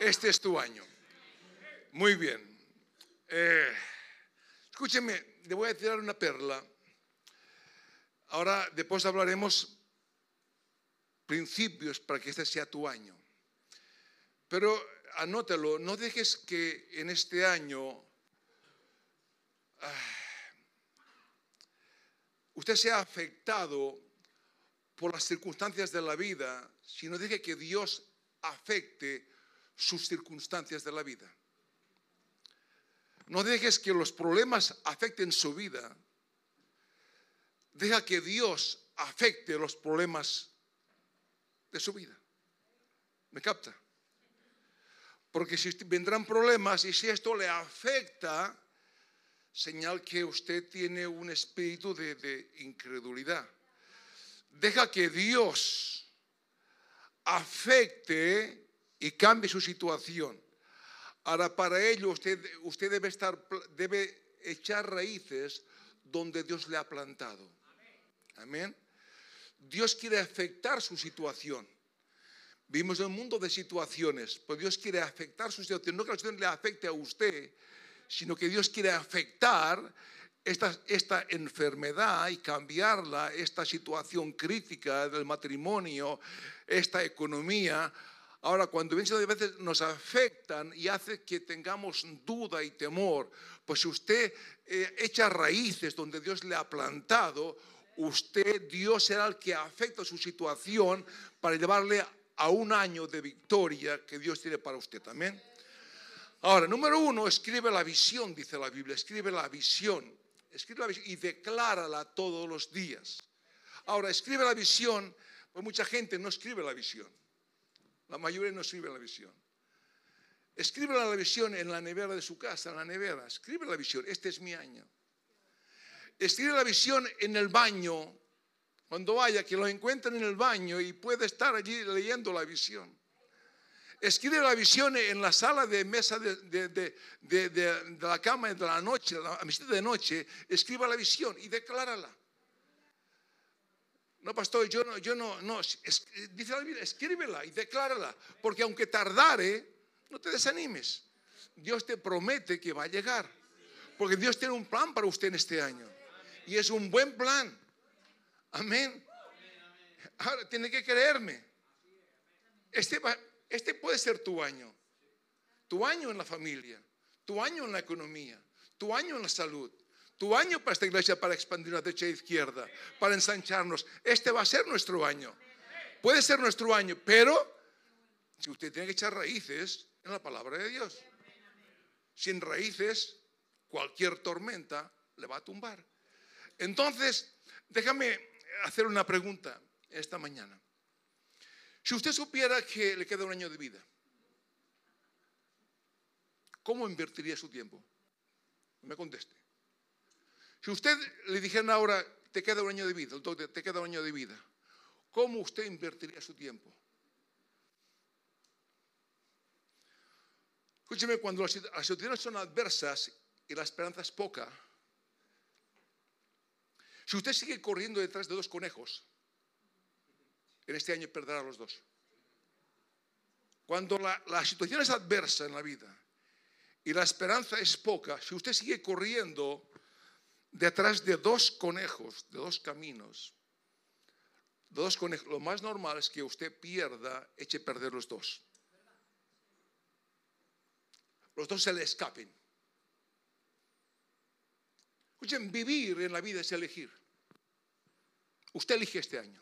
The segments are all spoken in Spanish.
Este es tu año. Muy bien. Eh, escúcheme, le voy a tirar una perla. Ahora, después hablaremos principios para que este sea tu año. Pero anótalo, no dejes que en este año ah, usted sea afectado por las circunstancias de la vida, sino deje que Dios afecte sus circunstancias de la vida. No dejes que los problemas afecten su vida. Deja que Dios afecte los problemas de su vida. ¿Me capta? Porque si vendrán problemas y si esto le afecta, señal que usted tiene un espíritu de, incredulidad. Deja que Dios afecte y cambie su situación. Ahora, para ello usted, usted debe, estar, debe echar raíces donde Dios le ha plantado. Amén. Dios quiere afectar su situación. Vivimos en un mundo de situaciones, pero Dios quiere afectar su situación. No que la situación le afecte a usted, sino que Dios quiere afectar esta, esta, enfermedad y cambiarla, esta situación crítica del matrimonio, esta economía, Ahora, cuando a veces nos afectan y hace que tengamos duda y temor, pues si usted eh, echa raíces donde Dios le ha plantado, usted, Dios será el que afecta su situación para llevarle a un año de victoria que Dios tiene para usted también. Ahora, número uno, escribe la visión, dice la Biblia, escribe la visión, escribe la visión y declárala todos los días. Ahora, escribe la visión, pues mucha gente no escribe la visión. La mayoría no escribe la visión. Escribe la visión en la nevera de su casa, en la nevera. Escribe la visión. Este es mi año. Escribe la visión en el baño. Cuando vaya, que lo encuentren en el baño y puede estar allí leyendo la visión. Escribe la visión en la sala de mesa de, de la cama de la noche, la visita de noche. Escriba la visión y declárala. No, pastor, yo no, yo no, no, dice la Biblia, escríbela y declárala, porque aunque tardare, no te desanimes. Dios te promete que va a llegar, porque Dios tiene un plan para usted en este año, y es un buen plan. Amén. Ahora, tiene que creerme. Este, este puede ser tu año, tu año en la familia, tu año en la economía, tu año en la salud, tu año para esta iglesia para expandir la derecha e izquierda, para ensancharnos. Este va a ser nuestro año. Puede ser nuestro año, pero si usted tiene que echar raíces en la palabra de Dios. Sin raíces, cualquier tormenta le va a tumbar. Entonces, déjame hacer una pregunta esta mañana. Si usted supiera que le queda un año de vida, ¿cómo invertiría su tiempo? Me conteste. Si usted le dijera ahora, te queda un año de vida, te queda un año de vida, ¿cómo usted invertiría su tiempo? Escúcheme, cuando las, situaciones son adversas y la esperanza es poca, si usted sigue corriendo detrás de dos conejos, en este año perderá los dos. Cuando la, la situación es adversa en la vida y la esperanza es poca, si usted sigue corriendo detrás de dos conejos, de dos caminos, dos lo más normal es que usted pierda, eche perder los dos. Los dos se le escapen. Escuchen, vivir en la vida es elegir. Usted elige este año.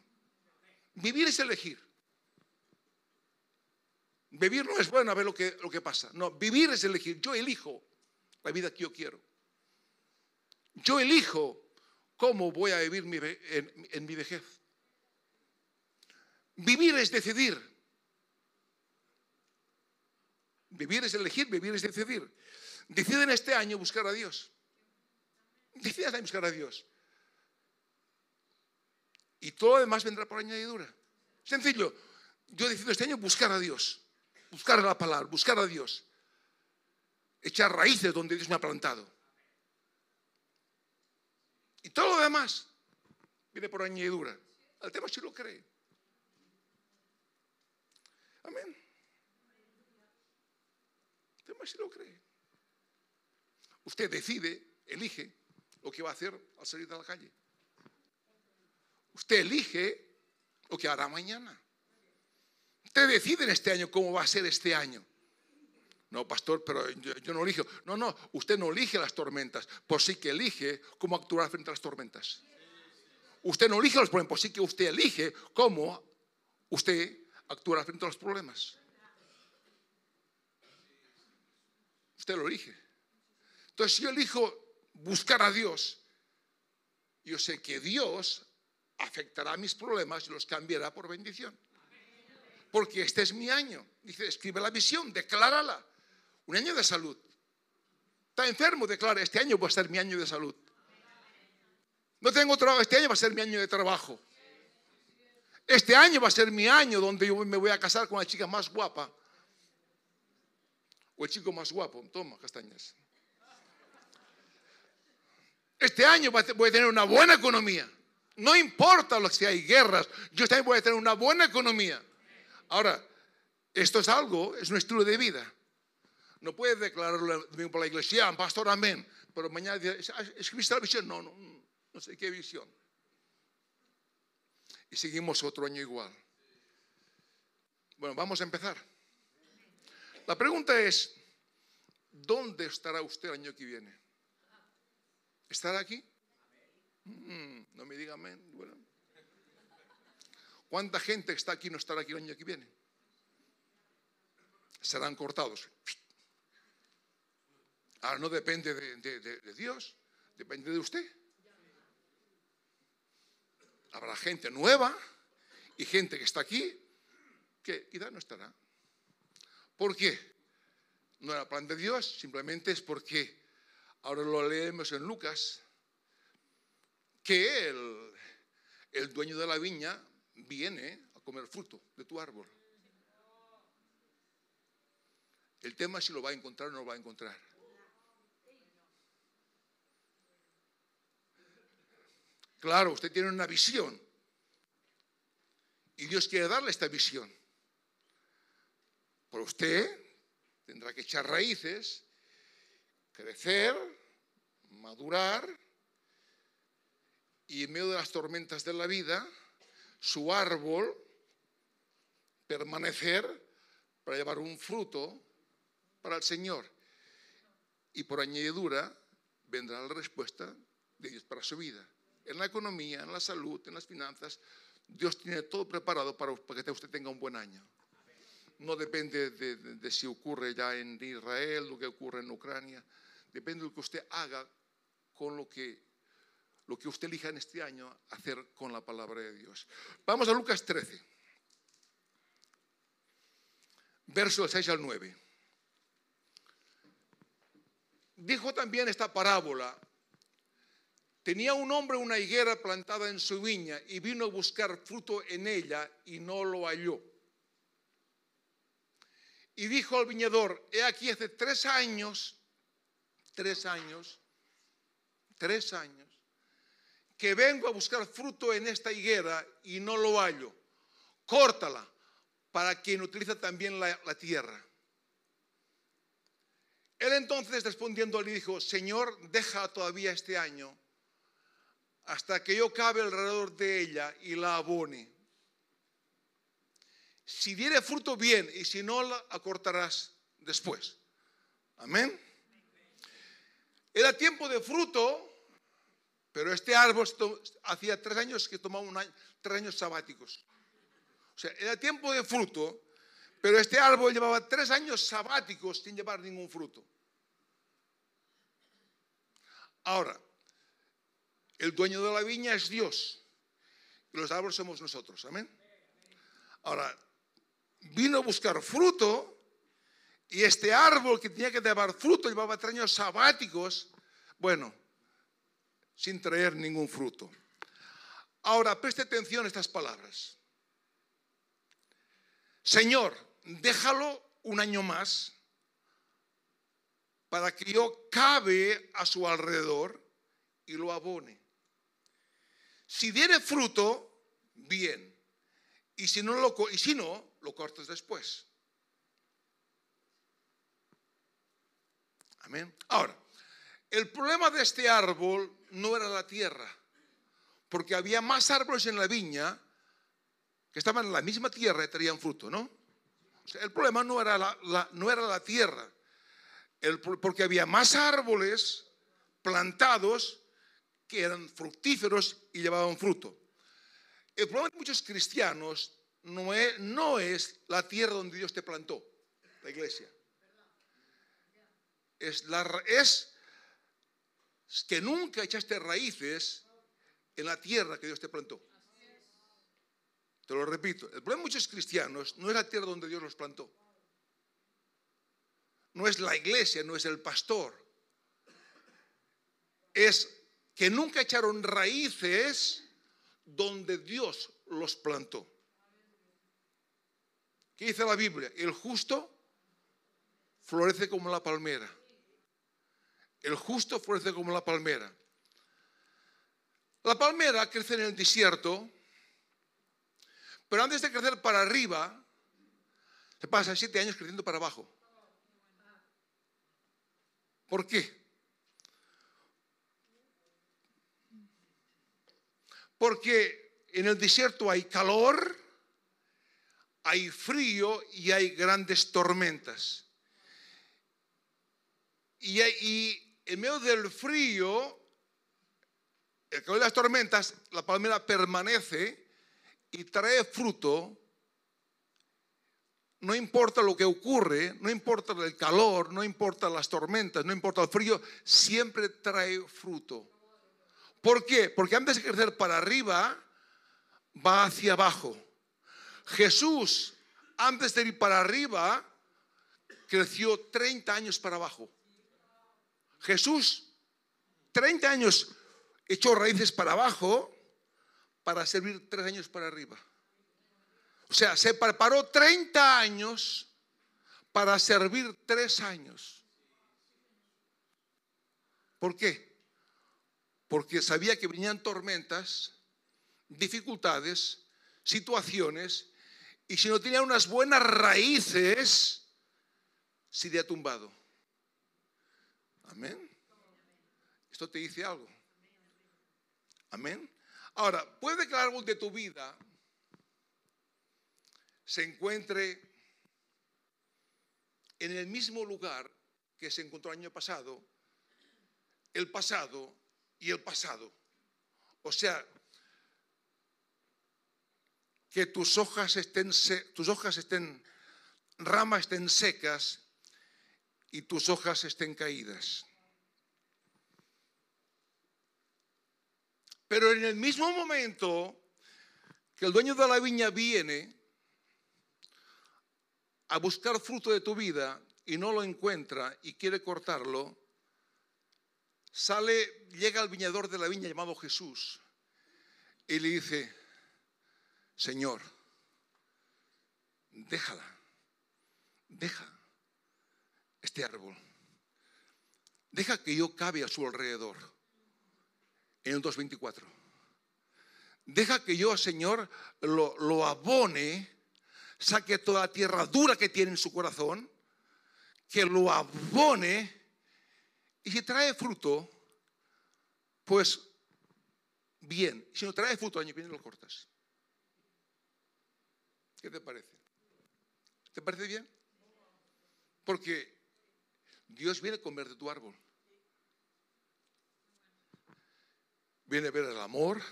Vivir es elegir. Vivir no es bueno a ver lo que, lo que pasa. No, vivir es elegir. Yo elijo la vida que yo quiero. Yo elijo cómo voy a vivir en, mi vejez. Vivir es decidir. Vivir es elegir, vivir es decidir. Deciden este año buscar a Dios. Deciden buscar a Dios. Y todo lo demás vendrá por añadidura. Sencillo. Yo decido este año buscar a Dios. Buscar la palabra, buscar a Dios. Echar raíces donde Dios me ha plantado. Y todo lo demás viene por añadidura. El tema si lo cree. Amén. ver si lo cree. Usted decide, elige lo que va a hacer al salir de la calle. Usted elige lo que hará mañana. Usted decide en este año cómo va a ser este año. No, pastor, pero yo, no elijo. No, no, usted no elige las tormentas, por sí que elige cómo actuar frente a las tormentas. Usted no elige los problemas, por sí que usted elige cómo usted actuará frente a los problemas. Usted lo elige. Entonces, si yo elijo buscar a Dios, yo sé que Dios afectará mis problemas y los cambiará por bendición. Porque este es mi año. Dice, escribe la visión, declárala. Un año de salud. Está enfermo, declara, este año va a ser mi año de salud. No tengo trabajo, este año va a ser mi año de trabajo. Este año va a ser mi año donde yo me voy a casar con la chica más guapa. O el chico más guapo. Toma, castañas. Este año voy a tener una buena economía. No importa lo que si hay guerras, yo también voy a tener una buena economía. Ahora, esto es algo, es un estilo de vida. No puedes declararlo por la iglesia, pastor, amén. Pero mañana dice, ¿escribiste la visión? No, no, no sé qué visión. Y seguimos otro año igual. Bueno, vamos a empezar. La pregunta es, ¿dónde estará usted el año que viene? ¿Estará aquí? Mm, no me diga amén. Bueno. ¿Cuánta gente está aquí no estará aquí el año que viene? Serán cortados. Ahora no depende de, Dios, depende de usted. Habrá gente nueva y gente que está aquí que quizá no estará. ¿Por qué? No era plan de Dios, simplemente es porque ahora lo leemos en Lucas, que el, el dueño de la viña viene a comer fruto de tu árbol. El tema es si lo va a encontrar o no lo va a encontrar. Claro, usted tiene una visión. Y Dios quiere darle esta visión. Pero usted tendrá que echar raíces, crecer, madurar y en medio de las tormentas de la vida, su árbol permanecer para llevar un fruto para el Señor. Y por añadidura vendrá la respuesta de Dios para su vida en la economía, en la salud, en las finanzas. Dios tiene todo preparado para, que usted tenga un buen año. No depende de, si ocurre ya en Israel, lo que ocurre en Ucrania. Depende de lo que usted haga con lo que, lo que usted elija en este año hacer con la palabra de Dios. Vamos a Lucas 13, verso 6 al 9. Dijo también esta parábola Tenía un hombre una higuera plantada en su viña y vino a buscar fruto en ella y no lo halló. Y dijo al viñador, he aquí hace tres años, tres años, tres años, que vengo a buscar fruto en esta higuera y no lo hallo. Córtala para quien utiliza también la, la tierra. Él entonces respondiendo le dijo, Señor, deja todavía este año hasta que yo cabe alrededor de ella y la abone. Si diere fruto, bien, y si no, la acortarás después. Amén. Era tiempo de fruto, pero este árbol hacía tres años que tomaba un año, tres años sabáticos. O sea, era tiempo de fruto, pero este árbol llevaba tres años sabáticos sin llevar ningún fruto. Ahora, el dueño de la viña es Dios. Y los árboles somos nosotros. Amén. Ahora, vino a buscar fruto y este árbol que tenía que llevar fruto llevaba tres años sabáticos. Bueno, sin traer ningún fruto. Ahora, preste atención a estas palabras. Señor, déjalo un año más para que yo cabe a su alrededor y lo abone. Si diere fruto, bien. Y si no, lo, y cortas después. Amén. Ahora, el problema de este árbol no era la tierra, porque había más árboles en la viña que estaban en la misma tierra y traían fruto, ¿no? el problema no era la, no era la tierra, porque había más árboles plantados que eran fructíferos y llevaban fruto. El problema de muchos cristianos no es, la tierra donde Dios te plantó, la iglesia. Es, la, es que nunca echaste raíces en la tierra que Dios te plantó. Te lo repito, el problema de muchos cristianos no es la tierra donde Dios los plantó. No es la iglesia, no es el pastor. Es que nunca echaron raíces donde Dios los plantó. ¿Qué dice la Biblia? El justo florece como la palmera. El justo florece como la palmera. La palmera crece en el desierto, pero antes de crecer para arriba, se pasa siete años creciendo para abajo. ¿Por qué? Porque en el desierto hay calor, hay frío y hay grandes tormentas. Y, en medio del frío, el calor de las tormentas, la palmera permanece y trae fruto. No importa lo que ocurre, no importa el calor, no importa las tormentas, no importa el frío, siempre trae fruto. ¿Por qué? Porque antes de crecer para arriba, va hacia abajo. Jesús, antes de ir para arriba, creció 30 años para abajo. Jesús, 30 años echó raíces para abajo para servir tres años para arriba. O sea, se preparó 30 años para servir tres años. ¿Por qué? Porque sabía que venían tormentas, dificultades, situaciones, y si no tenía unas buenas raíces, se iría tumbado. Amén. Esto te dice algo. Amén. Ahora, puede que el árbol de tu vida se encuentre en el mismo lugar que se encontró el año pasado, el pasado y el pasado. O sea, que tus hojas estén, tus hojas estén, ramas estén secas y tus hojas estén caídas. Pero en el mismo momento que el dueño de la viña viene a buscar fruto de tu vida y no lo encuentra y quiere cortarlo, sale, llega el viñador de la viña llamado Jesús y le dice, Señor, déjala, deja este árbol. Deja que yo cabe a su alrededor en el 2.24. Deja que yo, Señor, lo, lo abone, saque toda la tierra dura que tiene en su corazón, que lo abone y si trae fruto, pues bien. Si no trae fruto, año viene lo cortas. ¿Qué te parece? ¿Te parece bien? Porque Dios viene a comer de tu árbol. Viene a ver el amor,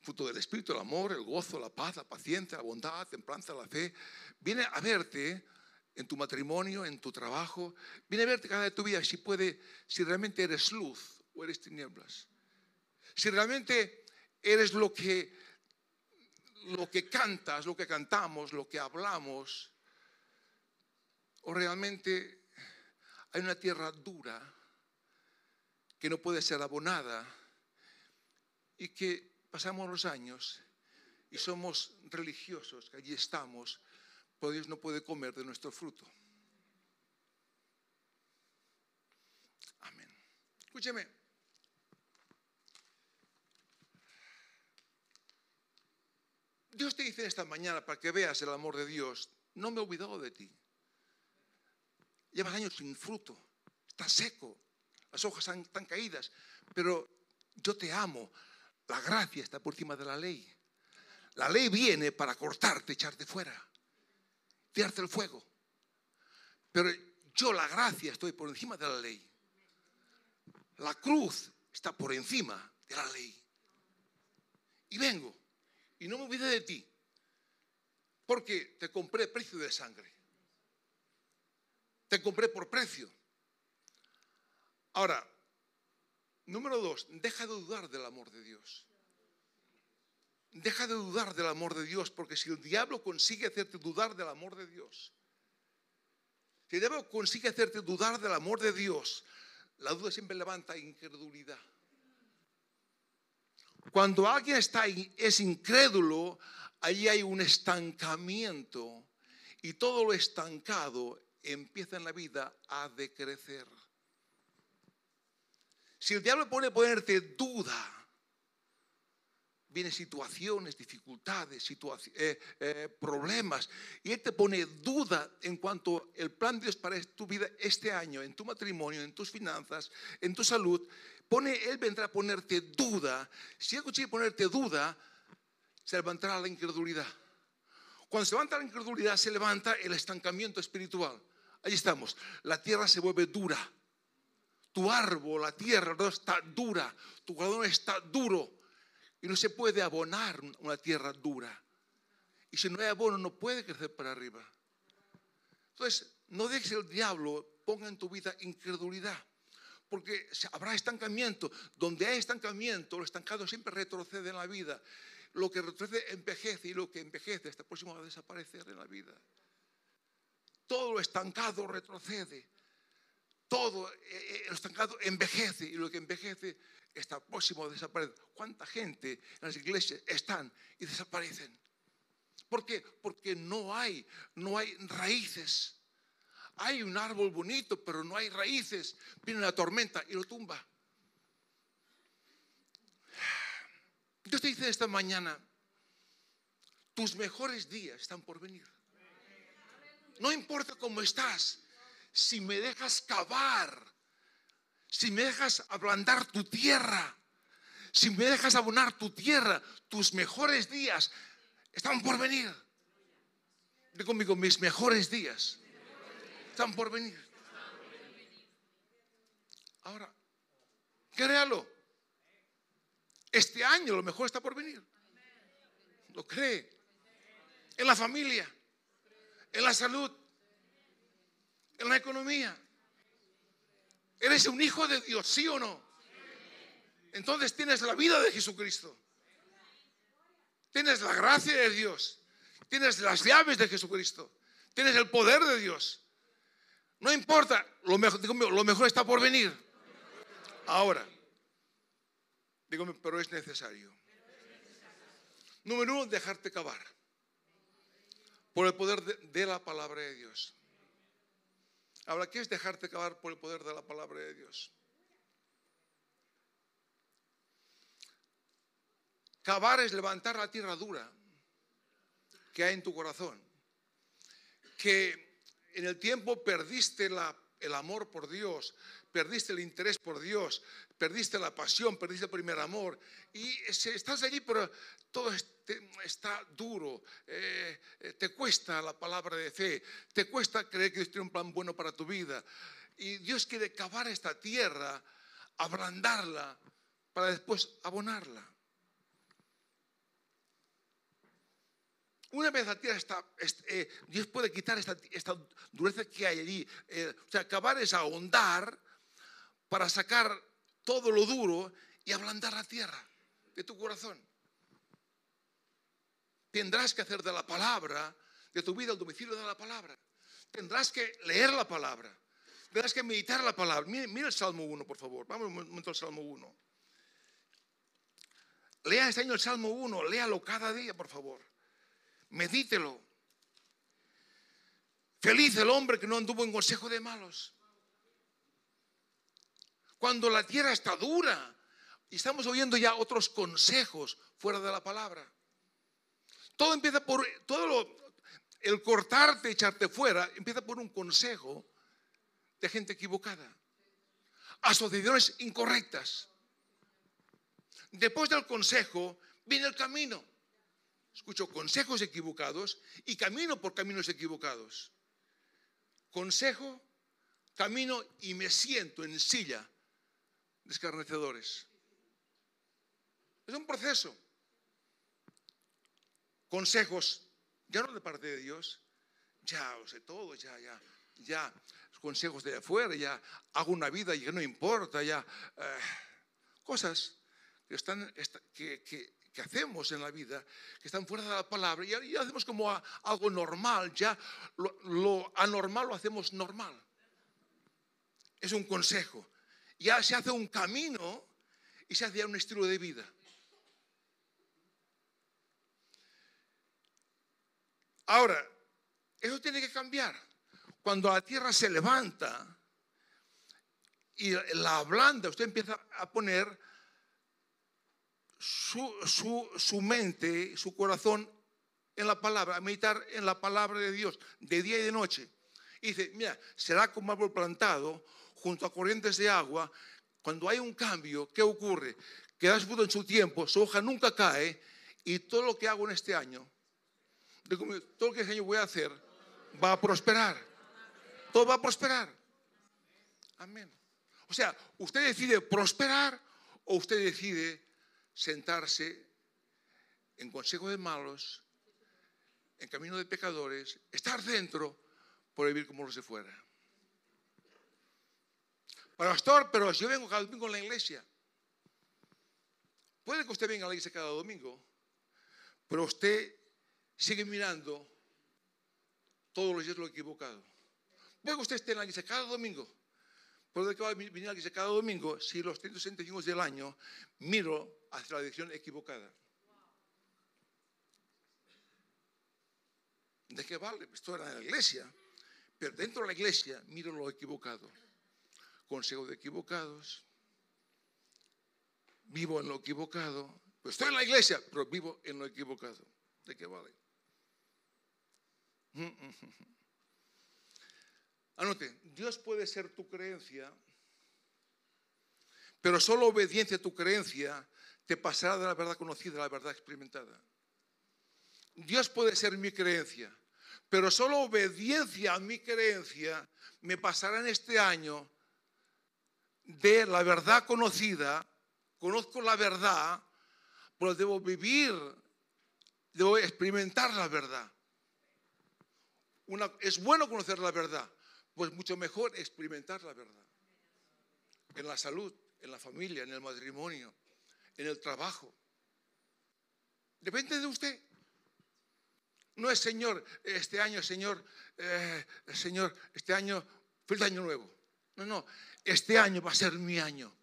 fruto del Espíritu, el amor, el gozo, la paz, la paciencia, la bondad, la templanza, la fe. Viene a verte en tu matrimonio, en tu trabajo. Viene a verte cada de tu vida si puede, si realmente eres luz o eres tinieblas. Si realmente eres lo que, lo que cantas, lo que cantamos, lo que hablamos, o realmente hay una tierra dura que no puede ser abonada y que pasamos los años y somos religiosos, que allí estamos, pero Dios no puede comer de nuestro fruto. Amén. Escúcheme. Dios te dice esta mañana para que veas el amor de Dios, no me he olvidado de ti. Llevas años sin fruto. está seco, las hojas están caídas, pero yo te amo. La gracia está por encima de la ley. La ley viene para cortarte, echarte fuera, el fuego. Pero yo, la gracia, estoy por encima de la ley. La cruz está por encima de la ley. Y vengo, y no me olvide de ti, porque te compré precio de sangre. Te compré por precio. Ahora, número dos, deja de dudar del amor de Dios. Deja de dudar del amor de Dios, porque si el diablo consigue hacerte dudar del amor de Dios, si el diablo consigue hacerte dudar del amor de Dios, la duda siempre levanta incredulidad. Cuando alguien está, es incrédulo, allí hay un estancamiento y todo lo estancado empieza en la vida a decrecer. Si el diablo pone ponerte duda, vienen situaciones, dificultades, eh, eh, problemas, y Él te pone duda en cuanto el plan de Dios para tu vida este año, en tu matrimonio, en tus finanzas, en tu salud, pone, Él vendrá a ponerte duda. Si Él consigue ponerte duda, se levantará la incredulidad. Cuando se levanta la incredulidad, se levanta el estancamiento espiritual. Ahí estamos. La tierra se vuelve dura. Tu árbol, la tierra, está dura. Tu corazón está duro y no se puede abonar una tierra dura. Y si no hay abono, no puede crecer para arriba. Entonces, no dejes el diablo ponga en tu vida incredulidad. Porque habrá estancamiento. Donde hay estancamiento, lo estancado siempre retrocede en la vida. Lo que retrocede envejece y lo que envejece está próximo a desaparecer en la vida. Todo lo estancado retrocede. Todo eh, eh, lo estancado envejece y lo que envejece está próximo a desaparecer. ¿Cuánta gente en las iglesias están y desaparecen? ¿Por qué? Porque no hay, no hay raíces. Hay un árbol bonito, pero no hay raíces. Viene una tormenta y lo tumba. Dios te dice esta mañana, tus mejores días están por venir. No importa cómo estás, si me dejas cavar si me dejas ablandar tu tierra, si me dejas abonar tu tierra, tus mejores días están por venir. Digo conmigo, mis mejores días están por venir. Ahora, créalo. Este año lo mejor está por venir. ¿Lo cree? En la familia, en la salud, en la economía, ¿Eres un hijo de Dios, sí o no? Entonces tienes la vida de Jesucristo. Tienes la gracia de Dios. Tienes las llaves de Jesucristo. Tienes el poder de Dios. No importa, lo mejor, está por venir. Ahora, dígame, pero es necesario. Número uno, dejarte cavar por el poder de la palabra de Dios. Ahora, ¿qué es dejarte acabar por el poder de la palabra de Dios? Cavar es levantar la tierra dura que hay en tu corazón, que en el tiempo perdiste el amor por Dios, perdiste el interés por Dios, perdiste la pasión, perdiste el primer amor. Y estás allí, pero todo está duro, eh, eh, te cuesta la palabra de fe, te cuesta creer que Dios tiene un plan bueno para tu vida. Y Dios quiere cavar esta tierra, ablandarla, para después abonarla. Una vez la tierra está, eh, Dios puede quitar esta, dureza que hay allí. o sea, cavar es ahondar para sacar todo lo duro y ablandar la tierra de tu corazón. Tendrás que hacer de la palabra, de tu vida, el domicilio de la palabra. Tendrás que leer la palabra. Tendrás que meditar la palabra. Mira, el Salmo 1, por favor. Vamos un momento al Salmo 1. Lea este año el Salmo 1, léalo cada día, por favor. Medítelo. Feliz el hombre que no anduvo en consejo de malos cuando la tierra está dura y estamos oyendo ya otros consejos fuera de la palabra. Todo empieza por, todo lo, el cortarte, echarte fuera, empieza por un consejo de gente equivocada. asociaciones incorrectas. Después del consejo viene el camino. Escucho consejos equivocados y camino por caminos equivocados. Consejo, camino y me siento en silla escarnecedores. Es un proceso. Consejos, ya no de parte de Dios, ya lo sé todo, ya, ya, ya, consejos de afuera, ya hago una vida y que no importa, ya, eh, cosas que, están, que, que, hacemos en la vida, que están fuera de la palabra, y, ya hacemos como algo normal, ya lo, anormal lo hacemos normal. Es un consejo. Ya se hace un camino y se hace un estilo de vida. Ahora, eso tiene que cambiar. Cuando la tierra se levanta y la ablanda, usted empieza a poner su, su, mente, su corazón en la palabra, a meditar en la palabra de Dios, de día y de noche. Y dice, mira, será como árbol plantado junto a corrientes de agua. Cuando hay un cambio, ¿qué ocurre? Que da fruto en su tiempo, su hoja nunca cae y todo lo que hago en este año, todo lo que este año voy a hacer, va a prosperar. Todo va a prosperar. Amén. O sea, usted decide prosperar o usted decide sentarse en consejo de malos, en camino de pecadores, estar dentro por vivir como los de fuera. Pastor, pero yo vengo cada domingo a la iglesia, puede que usted venga a la iglesia cada domingo, pero usted sigue mirando todos los días lo equivocado. Puede que usted esté en la iglesia cada domingo, pero de que va a venir a la iglesia cada domingo si los 365 del año miro hacia la dirección equivocada. ¿De qué vale? Esto en la iglesia, pero dentro de la iglesia miro lo equivocado. Consejo de equivocados, vivo en lo equivocado, pues estoy en la iglesia, pero vivo en lo equivocado. ¿De qué vale? Anote, Dios puede ser tu creencia, pero solo obediencia a tu creencia te pasará de la verdad conocida a la verdad experimentada. Dios puede ser mi creencia, pero solo obediencia a mi creencia me pasará en este año de la verdad conocida, conozco la verdad, pero debo vivir, debo experimentar la verdad. es bueno conocer la verdad, pues mucho mejor experimentar la verdad. En la salud, en la familia, en el matrimonio, en el trabajo. Depende de usted. No es Señor, este año, Señor, eh, Señor, este año, feliz año nuevo. No, no, este año va a ser mi año.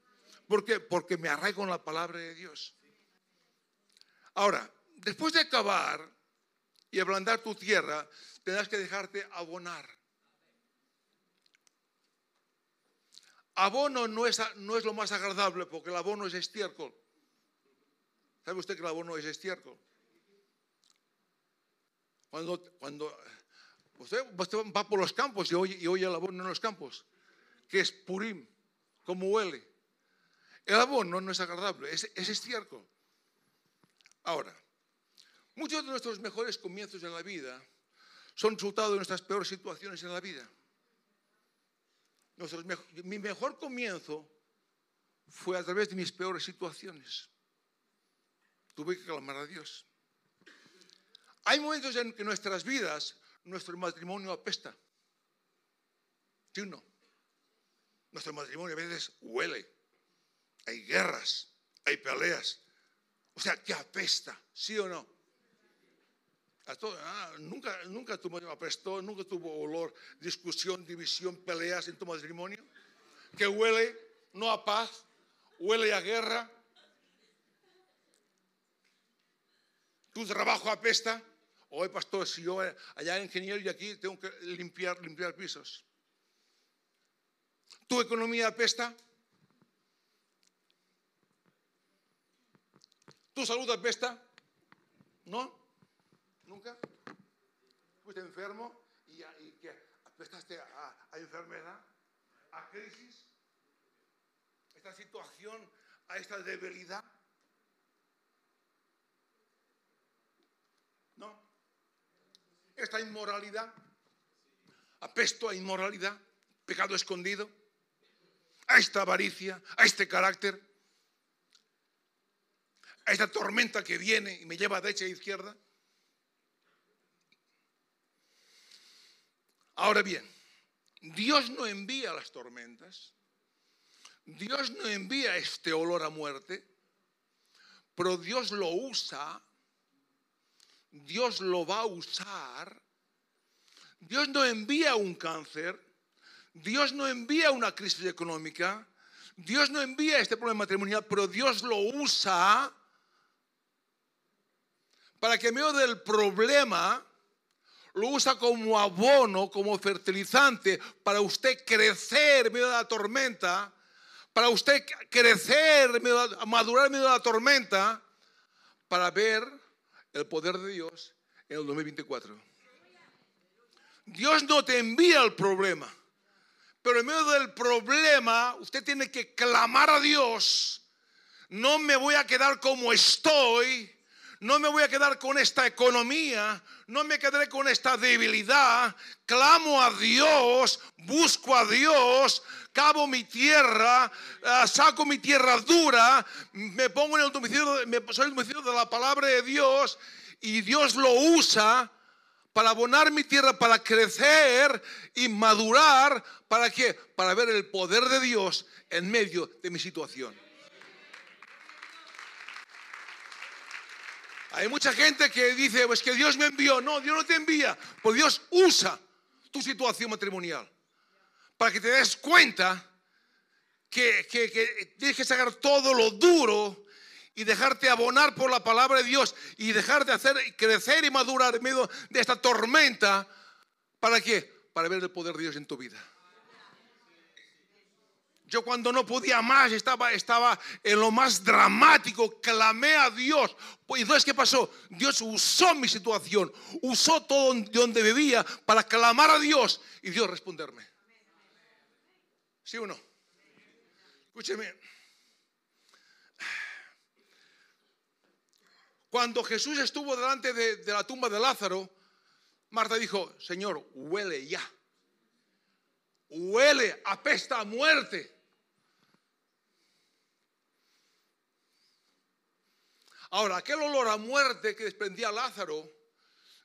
¿Por qué? Porque me arraigo con la palabra de Dios. Ahora, después de acabar y ablandar tu tierra, tendrás que dejarte abonar. Abono no es, no es lo más agradable porque el abono es estiércol. ¿Sabe usted que el abono es estiércol? Cuando, cuando usted, va por los campos y oye, y oye el abono en los campos, que es purim, como huele. El abono no es agradable, es, es estiércol. Ahora, muchos de nuestros mejores comienzos en la vida son resultado de nuestras peores situaciones en la vida. mi mejor comienzo fue a través de mis peores situaciones tuve que clamar a Dios. Hay momentos en que nuestras vidas, nuestro matrimonio apesta. ¿Sí o no? Nuestro matrimonio a veces huele. Hay guerras, hay peleas. O sea, que apesta, ¿sí o no? Ah, nunca, tu matrimonio apestó, nunca tuvo olor, discusión, división, peleas en tu matrimonio. Que huele no a paz, huele a guerra, tu trabajo apesta. Hoy, pastor, si yo allá en ingeniero y aquí tengo que limpiar, limpiar pisos. ¿Tu economía apesta? ¿Tu salud apesta? ¿No? ¿Nunca? Fuiste enfermo y, que apestaste a, a enfermedad, a crisis. esta situación, a esta debilidad? ¿No? Esta inmoralidad, apesto a inmoralidad, pecado escondido, a esta avaricia, a este carácter, a esta tormenta que viene y me lleva de derecha e izquierda. Ahora bien, Dios no envía las tormentas, Dios no envía este olor a muerte, pero Dios lo usa, Dios lo va a usar. Dios no envía un cáncer, Dios no envía una crisis económica, Dios no envía este problema matrimonial, pero Dios lo usa para que en medio del problema lo usa como abono, como fertilizante, para usted crecer en medio de la tormenta, para usted crecer, madurar en medio de la tormenta, para ver el poder de Dios en el 2024. Dios no te envía el problema, pero en medio del problema usted tiene que clamar a Dios. No me voy a quedar como estoy, no me voy a quedar con esta economía, no me quedaré con esta debilidad. Clamo a Dios, busco a Dios, cavo mi tierra, ah, saco mi tierra dura, me pongo en el domicilio, me soy el domicilio de la palabra de Dios y Dios lo usa para abonar mi tierra, para crecer y madurar, ¿para qué? Para ver el poder de Dios en medio de mi situación. Hay mucha gente que dice, pues que Dios me envió. No, Dios no te envía, pues Dios usa tu situación matrimonial para que te des cuenta que, tienes que sacar todo lo duro y dejarte abonar por la palabra de Dios y dejarte hacer crecer y madurar en medio de esta tormenta. ¿Para qué? Para ver el poder de Dios en tu vida. Yo cuando no podía más, estaba, estaba en lo más dramático, clamé a Dios. Pues, ¿Y entonces qué pasó? Dios usó mi situación, usó todo donde vivía para clamar a Dios y Dios responderme. ¿Sí o no? Escúcheme. Cuando Jesús estuvo delante de, la tumba de Lázaro, Marta dijo, Señor, huele ya. Huele, apesta a muerte. Ahora, aquel olor a muerte que desprendía Lázaro,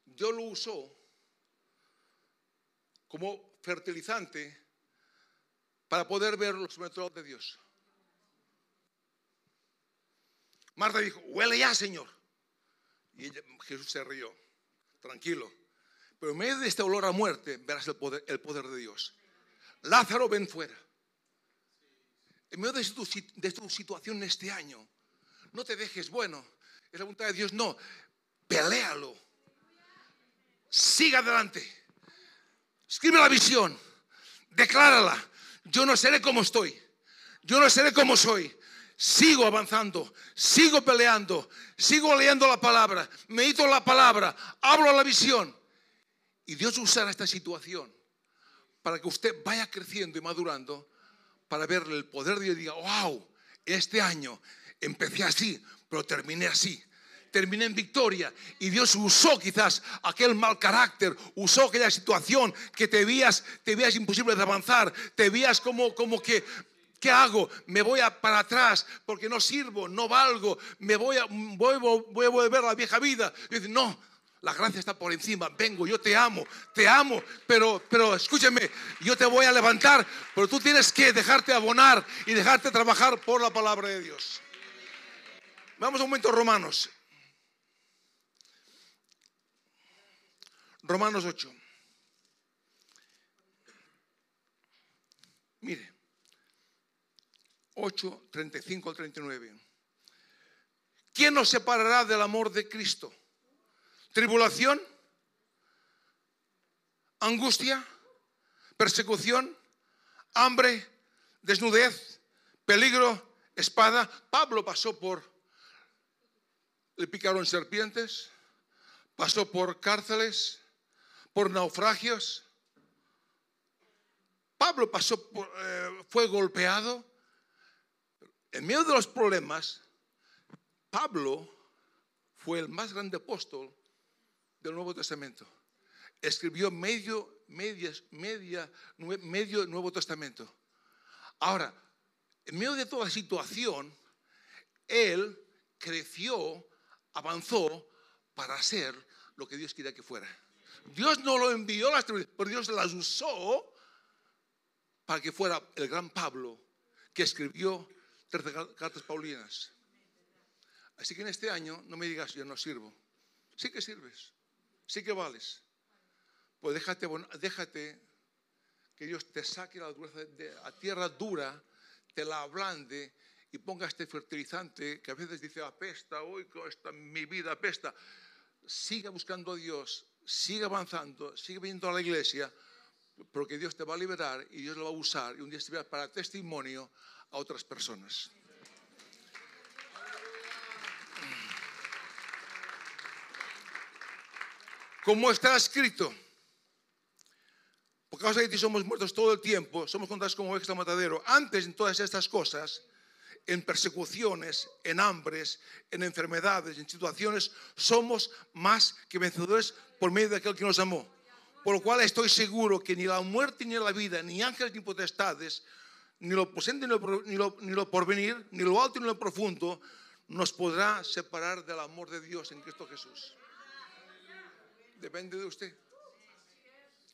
Dios lo usó como fertilizante para poder ver los metros de Dios. Marta dijo, huele ya, Señor. Jesús se rió, tranquilo. Pero en medio de este olor a muerte verás el poder, el poder de Dios. Lázaro, ven fuera. En medio de tu, de tu situación este año, no te dejes bueno. Es la voluntad de Dios. No, pelealo. Siga adelante. Escribe la visión. Declárala. Yo no seré como estoy. Yo no seré como soy. Sigo avanzando, sigo peleando, sigo leyendo la palabra, medito la palabra, hablo la visión. Y Dios usará esta situación para que usted vaya creciendo y madurando, para verle el poder de Dios y diga, wow, este año empecé así, pero terminé así. Terminé en victoria y Dios usó quizás aquel mal carácter, usó aquella situación que te veías, te veías imposible de avanzar, te veías como, como que ¿Qué hago? Me voy para atrás porque no sirvo, no valgo, me voy a, a volver a la vieja vida. Y dice, no, la gracia está por encima. Vengo, yo te amo, te amo, pero, pero escúchame, yo te voy a levantar, pero tú tienes que dejarte abonar y dejarte trabajar por la palabra de Dios. Vamos a un momento, Romanos. Romanos 8. Mire, 8, 35 al 39. ¿Quién nos separará del amor de Cristo? ¿Tribulación? ¿Angustia? ¿Persecución? ¿Hambre? ¿Desnudez? ¿Peligro? ¿Espada? Pablo pasó por le picaron serpientes, pasó por cárceles, por naufragios. Pablo pasó por, eh, fue golpeado, En medio de los problemas, Pablo fue el más grande apóstol del Nuevo Testamento. Escribió medio, media, medio Nuevo Testamento. Ahora, en medio de toda la situación, él creció, avanzó para ser lo que Dios quería que fuera. Dios no lo envió las tribulaciones, pero Dios las usó para que fuera el gran Pablo que escribió 13 cartas paulinas. Así que en este año no me digas, yo no sirvo. Sí que sirves, sí que vales. Pues déjate, déjate que Dios te saque la dureza de a tierra dura, te la ablande y ponga este fertilizante que a veces dice apesta, hoy esta, mi vida apesta. Siga buscando a Dios, sigue avanzando, sigue viniendo a la iglesia, porque Dios te va a liberar y Dios lo va a usar y un día va para testimonio a otras personas. Como está escrito, por causa de ti somos muertos todo el tiempo, somos contados como extra matadero. Antes en todas estas cosas, en persecuciones, en hambres, en enfermedades, en situaciones, somos más que vencedores por medio de aquel que nos amó. Por lo cual estoy seguro que ni la muerte ni la vida, ni ángeles ni potestades, ni lo presente ni lo, ni lo, ni lo porvenir, ni lo alto ni lo profundo, nos podrá separar del amor de Dios en Cristo Jesús. Depende de usted.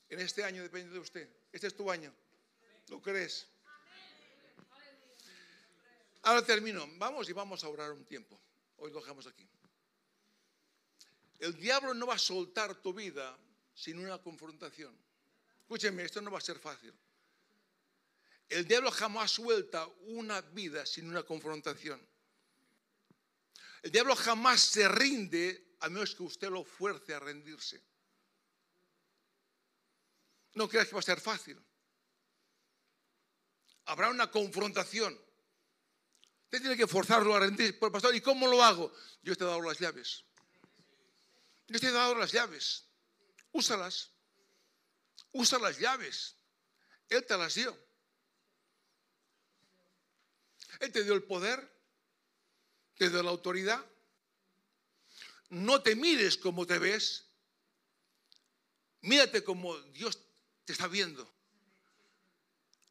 En este año depende de usted. Este es tu año. ¿Lo crees? Ahora termino. Vamos y vamos a orar un tiempo. Hoy lo dejamos aquí. El diablo no va a soltar tu vida sin una confrontación. Escúcheme, esto no va a ser fácil. El diablo jamás suelta una vida sin una confrontación. El diablo jamás se rinde a menos que usted lo fuerce a rendirse. No creas que va a ser fácil. Habrá una confrontación. Usted tiene que forzarlo a rendirse. Pastor, ¿y cómo lo hago? Yo te he dado las llaves. Yo te he dado las llaves. Úsalas. Usa las llaves. Él te las dio. Él te dio el poder, te dio la autoridad. No te mires como te ves. Mírate como Dios te está viendo.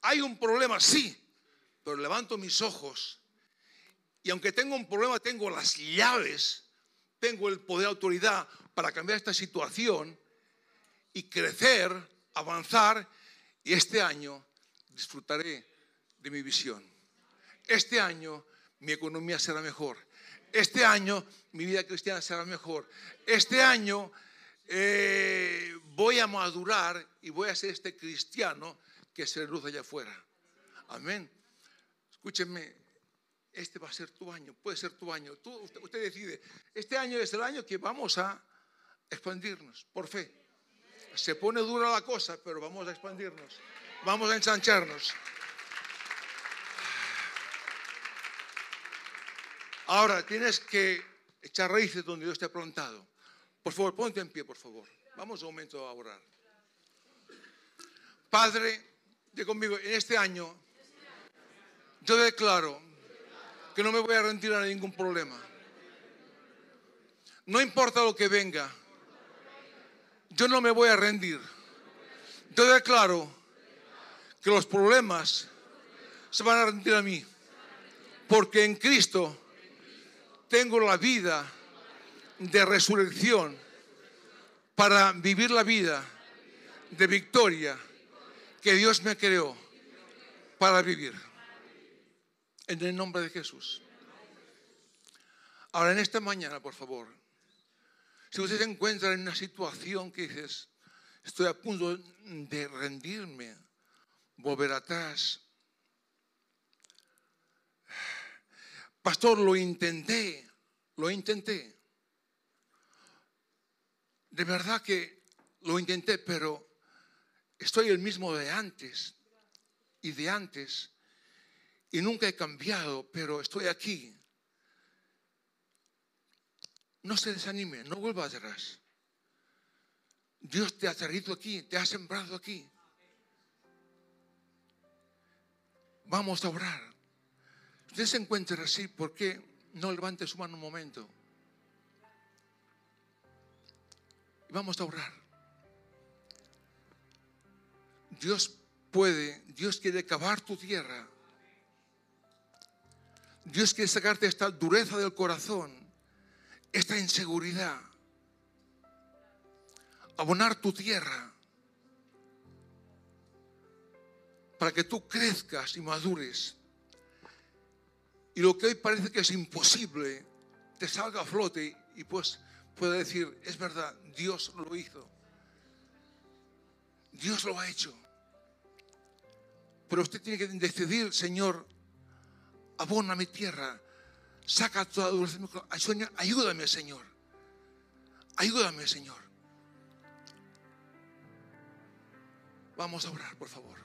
Hay un problema, sí, pero levanto mis ojos y aunque tengo un problema, tengo las llaves, tengo el poder, autoridad para cambiar esta situación y crecer, avanzar y este año disfrutaré de mi visión. Este año mi economía será mejor. Este año mi vida cristiana será mejor. Este año eh, voy a madurar y voy a ser este cristiano que se reduce allá afuera. Amén. Escúchenme, este va a ser tu año, puede ser tu año. Tú, usted, decide, este año es el año que vamos a expandirnos por fe. Se pone dura la cosa, pero vamos a expandirnos, vamos a ensancharnos. Ahora tienes que echar raíces donde Dios te ha plantado. Por favor, ponte en pie, por favor. Vamos un momento a orar. Padre, de conmigo, en este año yo declaro que no me voy a rendir a ningún problema. No importa lo que venga, yo no me voy a rendir. Yo declaro que los problemas se van a rendir a mí, porque en Cristo tengo la vida de resurrección para vivir la vida de victoria que Dios me creó para vivir. En el nombre de Jesús. Ahora, en esta mañana, por favor, si usted se encuentra en una situación que dices, estoy a punto de rendirme, volver atrás. Pastor, lo intenté, lo intenté. De verdad que lo intenté, pero estoy el mismo de antes y de antes y nunca he cambiado, pero estoy aquí. No se desanime, no vuelva atrás. Dios te ha traído aquí, te ha sembrado aquí. Vamos a orar. Usted se encuentra así, ¿por qué no levante su mano un momento? Y vamos a orar. Dios puede, Dios quiere cavar tu tierra. Dios quiere sacarte esta dureza del corazón, esta inseguridad. Abonar tu tierra para que tú crezcas y madures. Y lo que hoy parece que es imposible, te salga a flote y pues pueda decir, es verdad, Dios lo hizo. Dios lo ha hecho. Pero usted tiene que decidir, Señor, abona mi tierra, saca toda dulce, ayúdame, Señor. Ayúdame, Señor. Vamos a orar, por favor.